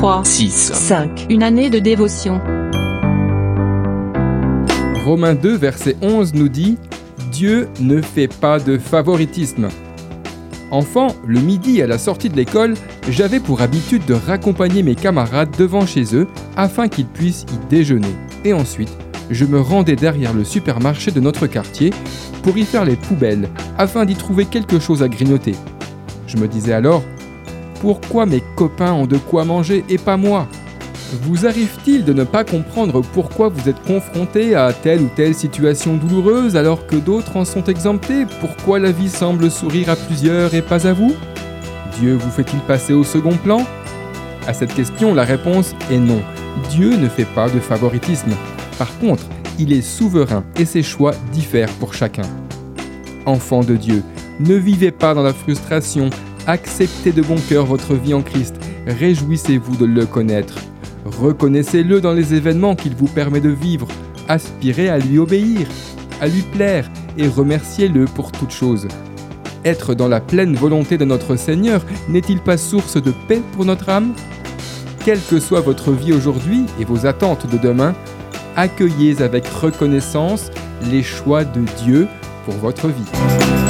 3, 6, 5. Une année de dévotion. Romains 2, verset 11 nous dit Dieu ne fait pas de favoritisme. Enfant, le midi à la sortie de l'école, j'avais pour habitude de raccompagner mes camarades devant chez eux afin qu'ils puissent y déjeuner. Et ensuite, je me rendais derrière le supermarché de notre quartier pour y faire les poubelles afin d'y trouver quelque chose à grignoter. Je me disais alors, pourquoi mes copains ont de quoi manger et pas moi Vous arrive-t-il de ne pas comprendre pourquoi vous êtes confronté à telle ou telle situation douloureuse alors que d'autres en sont exemptés? Pourquoi la vie semble sourire à plusieurs et pas à vous? Dieu vous fait-il passer au second plan? À cette question, la réponse est non. Dieu ne fait pas de favoritisme. Par contre, il est souverain et ses choix diffèrent pour chacun. Enfants de Dieu, ne vivez pas dans la frustration, acceptez de bon cœur votre vie en Christ, réjouissez-vous de le connaître. Reconnaissez-le dans les événements qu'il vous permet de vivre, aspirez à lui obéir, à lui plaire et remerciez-le pour toute chose. Être dans la pleine volonté de notre Seigneur n'est-il pas source de paix pour notre âme? Quelle que soit votre vie aujourd'hui et vos attentes de demain, accueillez avec reconnaissance les choix de Dieu pour votre vie.